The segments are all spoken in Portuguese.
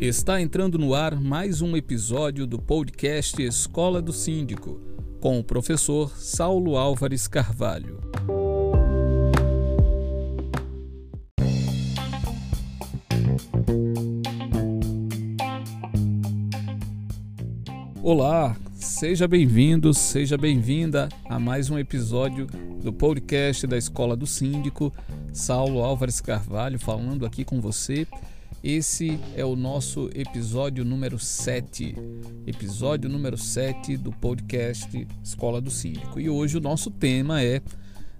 Está entrando no ar mais um episódio do podcast Escola do Síndico, com o professor Saulo Álvares Carvalho. Olá, seja bem-vindo, seja bem-vinda a mais um episódio do podcast da Escola do Síndico. Saulo Álvares Carvalho falando aqui com você esse é o nosso episódio número 7. Episódio número 7 do podcast Escola do Síndico. E hoje o nosso tema é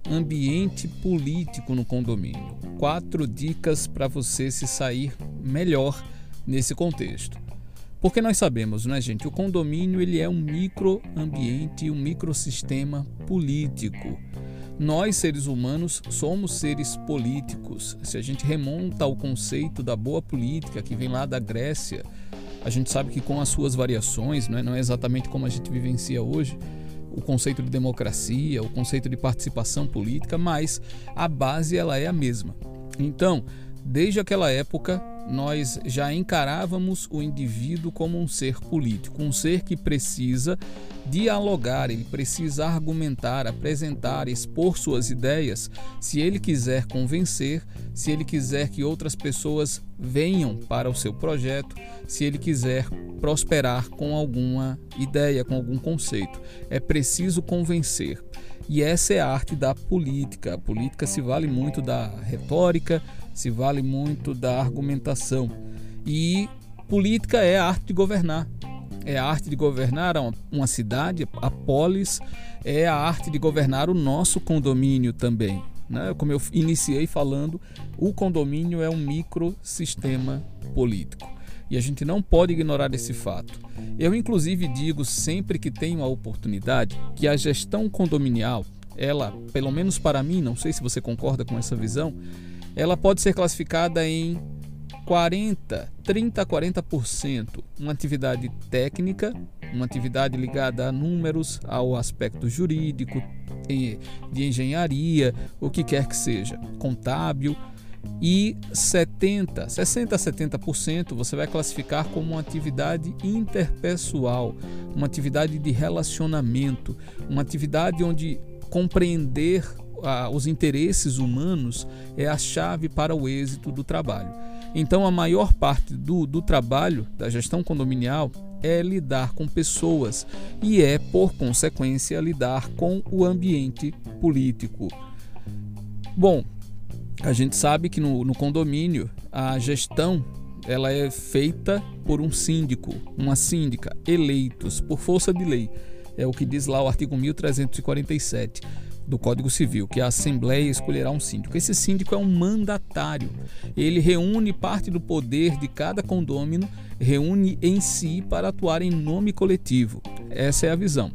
ambiente político no condomínio. Quatro dicas para você se sair melhor nesse contexto. Porque nós sabemos, né, gente, o condomínio ele é um microambiente, um microsistema político. Nós, seres humanos, somos seres políticos. Se a gente remonta ao conceito da boa política que vem lá da Grécia, a gente sabe que com as suas variações, não é, não é exatamente como a gente vivencia hoje, o conceito de democracia, o conceito de participação política, mas a base ela é a mesma. Então, desde aquela época, nós já encarávamos o indivíduo como um ser político, um ser que precisa dialogar, ele precisa argumentar, apresentar, expor suas ideias, se ele quiser convencer, se ele quiser que outras pessoas venham para o seu projeto, se ele quiser prosperar com alguma ideia, com algum conceito. É preciso convencer. E essa é a arte da política. A política se vale muito da retórica, se vale muito da argumentação. E política é a arte de governar. É a arte de governar uma cidade, a polis, é a arte de governar o nosso condomínio também. Né? Como eu iniciei falando, o condomínio é um microsistema político. E a gente não pode ignorar esse fato. Eu, inclusive, digo sempre que tenho a oportunidade que a gestão condominial, ela, pelo menos para mim, não sei se você concorda com essa visão, ela pode ser classificada em 40, 30 a 40%, uma atividade técnica, uma atividade ligada a números, ao aspecto jurídico, de engenharia, o que quer que seja, contábil, e 70, 60 a 70% você vai classificar como uma atividade interpessoal, uma atividade de relacionamento, uma atividade onde compreender os interesses humanos é a chave para o êxito do trabalho. Então, a maior parte do, do trabalho da gestão condominial é lidar com pessoas e é, por consequência, lidar com o ambiente político. Bom, a gente sabe que no, no condomínio a gestão ela é feita por um síndico, uma síndica, eleitos por força de lei. É o que diz lá o artigo 1347 do Código Civil, que a Assembleia escolherá um síndico. Esse síndico é um mandatário. Ele reúne parte do poder de cada condômino, reúne em si para atuar em nome coletivo. Essa é a visão.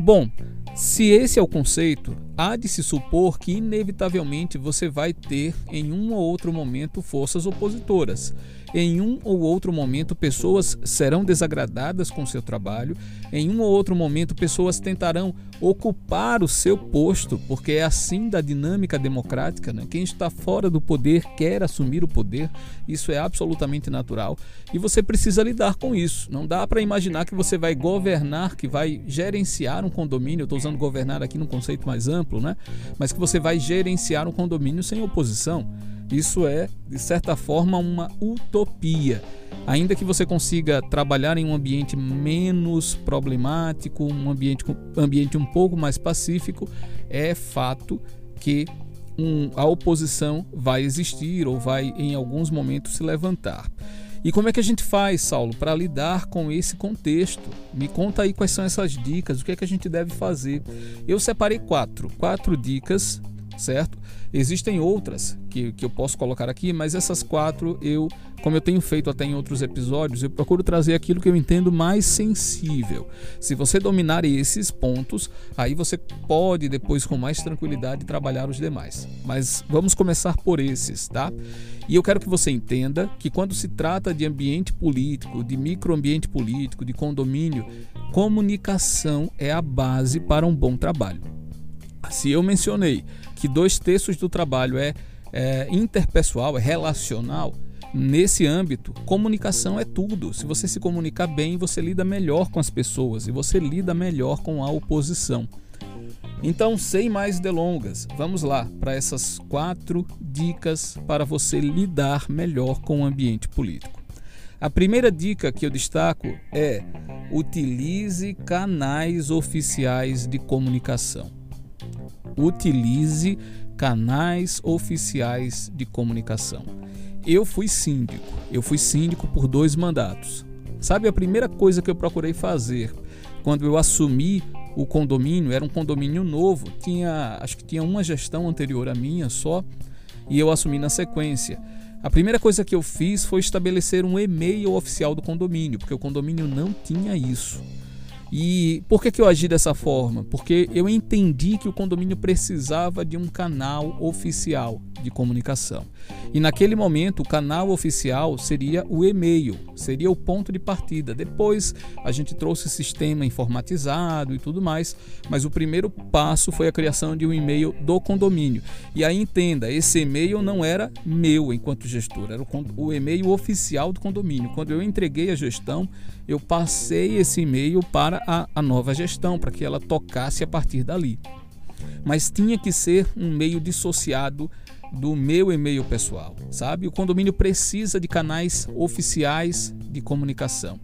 Bom, se esse é o conceito, há de se supor que inevitavelmente você vai ter em um ou outro momento forças opositoras. Em um ou outro momento, pessoas serão desagradadas com seu trabalho. Em um ou outro momento, pessoas tentarão ocupar o seu posto, porque é assim da dinâmica democrática. Né? Quem está fora do poder quer assumir o poder. Isso é absolutamente natural. E você precisa lidar com isso. Não dá para imaginar que você vai governar, que vai gerenciar um condomínio. Estou usando governar aqui num conceito mais amplo, né? mas que você vai gerenciar um condomínio sem oposição. Isso é, de certa forma, uma utopia. Ainda que você consiga trabalhar em um ambiente menos problemático, um ambiente, ambiente um pouco mais pacífico, é fato que um, a oposição vai existir ou vai em alguns momentos se levantar. E como é que a gente faz, Saulo, para lidar com esse contexto? Me conta aí quais são essas dicas, o que é que a gente deve fazer. Eu separei quatro, quatro dicas certo? Existem outras que, que eu posso colocar aqui, mas essas quatro eu, como eu tenho feito até em outros episódios, eu procuro trazer aquilo que eu entendo mais sensível. Se você dominar esses pontos, aí você pode depois com mais tranquilidade trabalhar os demais. Mas vamos começar por esses, tá? E eu quero que você entenda que quando se trata de ambiente político, de microambiente político, de condomínio, comunicação é a base para um bom trabalho. Se eu mencionei que dois terços do trabalho é, é interpessoal, é relacional, nesse âmbito, comunicação é tudo. Se você se comunicar bem, você lida melhor com as pessoas e você lida melhor com a oposição. Então, sem mais delongas, vamos lá para essas quatro dicas para você lidar melhor com o ambiente político. A primeira dica que eu destaco é utilize canais oficiais de comunicação. Utilize canais oficiais de comunicação. Eu fui síndico, eu fui síndico por dois mandatos. Sabe a primeira coisa que eu procurei fazer quando eu assumi o condomínio? Era um condomínio novo, tinha, acho que tinha uma gestão anterior à minha só, e eu assumi na sequência. A primeira coisa que eu fiz foi estabelecer um e-mail oficial do condomínio, porque o condomínio não tinha isso. E por que, que eu agi dessa forma? Porque eu entendi que o condomínio precisava de um canal oficial de comunicação. E naquele momento, o canal oficial seria o e-mail, seria o ponto de partida. Depois, a gente trouxe o sistema informatizado e tudo mais, mas o primeiro passo foi a criação de um e-mail do condomínio. E aí entenda, esse e-mail não era meu enquanto gestor, era o e-mail oficial do condomínio. Quando eu entreguei a gestão, eu passei esse e-mail para a, a nova gestão, para que ela tocasse a partir dali. Mas tinha que ser um meio dissociado do meu e-mail pessoal, sabe? O condomínio precisa de canais oficiais de comunicação.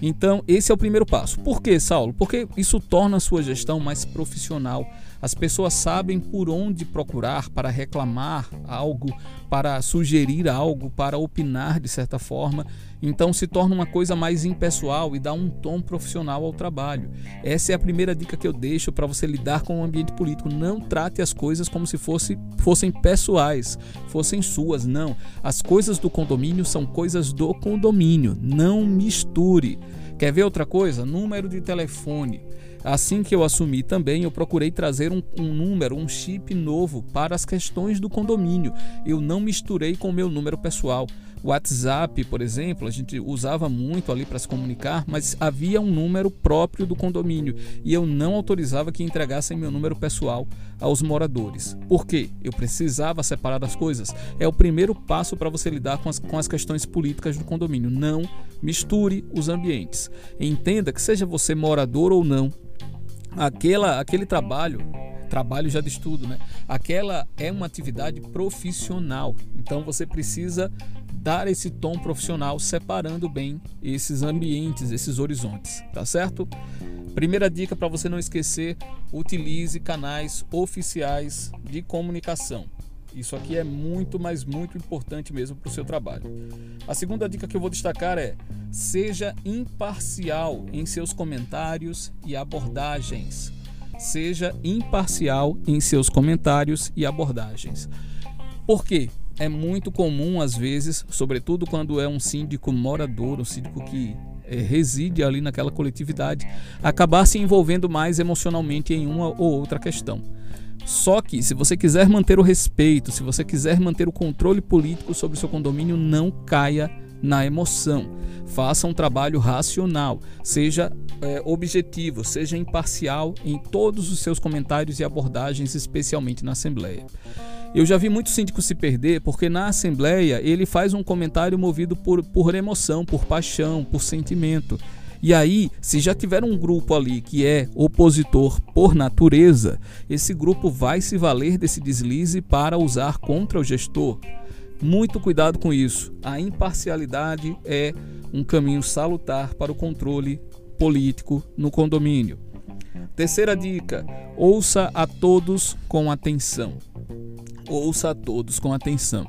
Então, esse é o primeiro passo. Por que, Saulo? Porque isso torna a sua gestão mais profissional. As pessoas sabem por onde procurar para reclamar algo, para sugerir algo, para opinar de certa forma. Então se torna uma coisa mais impessoal e dá um tom profissional ao trabalho. Essa é a primeira dica que eu deixo para você lidar com o ambiente político. Não trate as coisas como se fosse, fossem pessoais, fossem suas. Não. As coisas do condomínio são coisas do condomínio. Não misture. Quer ver outra coisa? Número de telefone. Assim que eu assumi também, eu procurei trazer um, um, número, um chip novo para as questões do condomínio. Eu não misturei com o meu número pessoal. WhatsApp, por exemplo, a gente usava muito ali para se comunicar, mas havia um número próprio do condomínio e eu não autorizava que entregassem meu número pessoal aos moradores. Por quê? Eu precisava separar as coisas. É o primeiro passo para você lidar com as, com as questões políticas do condomínio. Não misture os ambientes. Entenda que seja você morador ou não, aquela, aquele trabalho trabalho já de estudo, né? Aquela é uma atividade profissional. Então você precisa dar esse tom profissional separando bem esses ambientes, esses horizontes, tá certo? Primeira dica para você não esquecer, utilize canais oficiais de comunicação. Isso aqui é muito, mas muito importante mesmo para o seu trabalho. A segunda dica que eu vou destacar é: seja imparcial em seus comentários e abordagens. Seja imparcial em seus comentários e abordagens. Por quê? É muito comum, às vezes, sobretudo quando é um síndico morador, um síndico que é, reside ali naquela coletividade, acabar se envolvendo mais emocionalmente em uma ou outra questão. Só que, se você quiser manter o respeito, se você quiser manter o controle político sobre o seu condomínio, não caia na emoção. Faça um trabalho racional, seja é, objetivo, seja imparcial em todos os seus comentários e abordagens, especialmente na Assembleia. Eu já vi muitos síndicos se perder porque na Assembleia ele faz um comentário movido por, por emoção, por paixão, por sentimento. E aí, se já tiver um grupo ali que é opositor por natureza, esse grupo vai se valer desse deslize para usar contra o gestor. Muito cuidado com isso. A imparcialidade é um caminho salutar para o controle político no condomínio. Terceira dica: ouça a todos com atenção. Ouça a todos com atenção.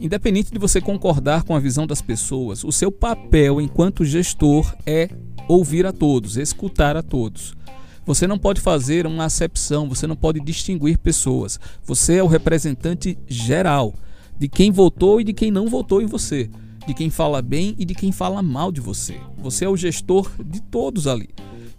Independente de você concordar com a visão das pessoas, o seu papel enquanto gestor é ouvir a todos, escutar a todos. Você não pode fazer uma acepção, você não pode distinguir pessoas. Você é o representante geral de quem votou e de quem não votou em você, de quem fala bem e de quem fala mal de você. Você é o gestor de todos ali.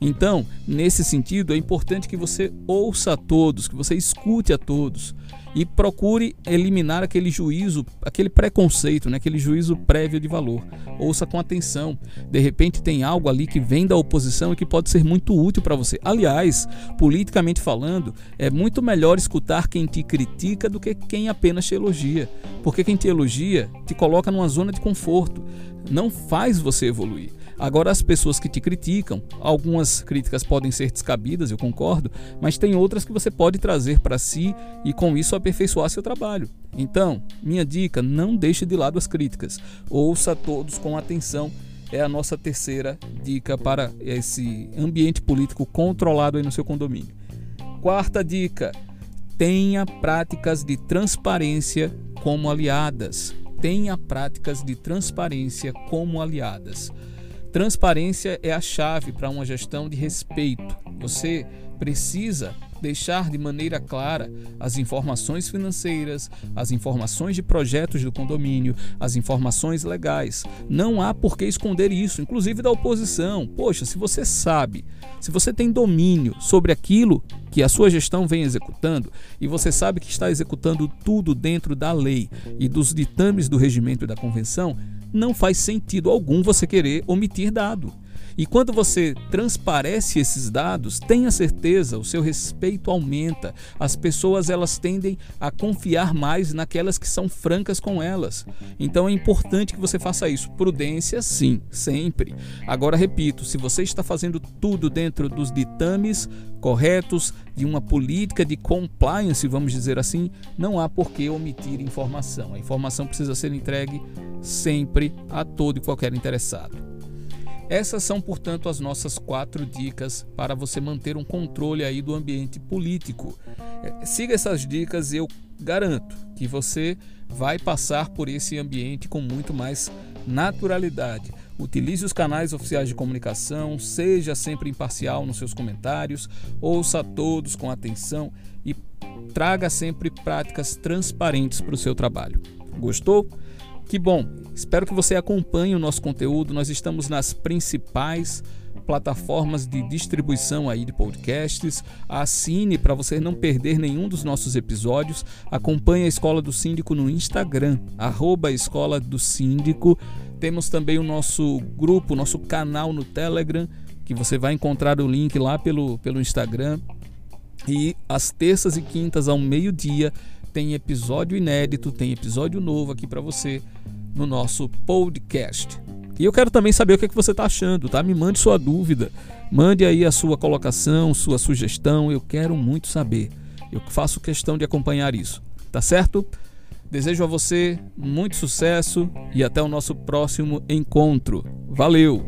Então, nesse sentido, é importante que você ouça a todos, que você escute a todos. e procure eliminar aquele juízo, aquele preconceito, né? aquele juízo prévio de valor. Ouça com atenção. De repente tem algo ali que vem da oposição e que pode ser muito útil para você. Aliás, politicamente falando, é muito melhor escutar quem te critica do que quem apenas te elogia. Porque quem te elogia te coloca numa zona de conforto, não faz você evoluir. Agora, as pessoas que te criticam, algumas críticas podem ser descabidas, eu concordo, mas tem outras que você pode trazer para si e com isso aperfeiçoar seu trabalho. Então, minha dica: não deixe de lado as críticas, ouça todos com atenção. É a nossa terceira dica para esse ambiente político controlado aí no seu condomínio. Quarta dica: tenha práticas de transparência como aliadas. Tenha práticas de transparência como aliadas. Transparência é a chave para uma gestão de respeito. Você precisa deixar de maneira clara as informações financeiras, as informações de projetos do condomínio, as informações legais. Não há por que esconder isso, inclusive da oposição. Poxa, se você sabe, se você tem domínio sobre aquilo que a sua gestão vem executando e você sabe que está executando tudo dentro da lei e dos ditames do regimento e da convenção, não faz sentido algum você querer omitir dado. E quando você transparece esses dados, tenha certeza, o seu respeito aumenta. As pessoas elas tendem a confiar mais naquelas que são francas com elas. Então é importante que você faça isso. Prudência, sim, sempre. Agora repito, se você está fazendo tudo dentro dos ditames corretos de uma política de compliance, vamos dizer assim, não há por que omitir informação. A informação precisa ser entregue sempre a todo e qualquer interessado. Essas são, portanto, as nossas quatro dicas para você manter um controle aí do ambiente político. É, siga essas dicas e eu garanto que você vai passar por esse ambiente com muito mais naturalidade. Utilize os canais oficiais de comunicação, seja sempre imparcial nos seus comentários, ouça todos com atenção e traga sempre práticas transparentes para o seu trabalho. Gostou? Que bom! Espero que você acompanhe o nosso conteúdo. Nós estamos nas principais plataformas de distribuição aí de podcasts. Assine para você não perder nenhum dos nossos episódios. Acompanhe a Escola do Síndico no Instagram, arroba Escola do Síndico. Temos também o nosso grupo, nosso canal no Telegram, que você vai encontrar o link lá pelo, pelo Instagram. E às terças e quintas ao meio-dia tem episódio inédito, tem episódio novo aqui para você no nosso podcast. E eu quero também saber o que, é que você está achando, tá? Me mande sua dúvida, mande aí a sua colocação, sua sugestão, eu quero muito saber. Eu faço questão de acompanhar isso, tá certo? Desejo a você muito sucesso e até o nosso próximo encontro. Valeu!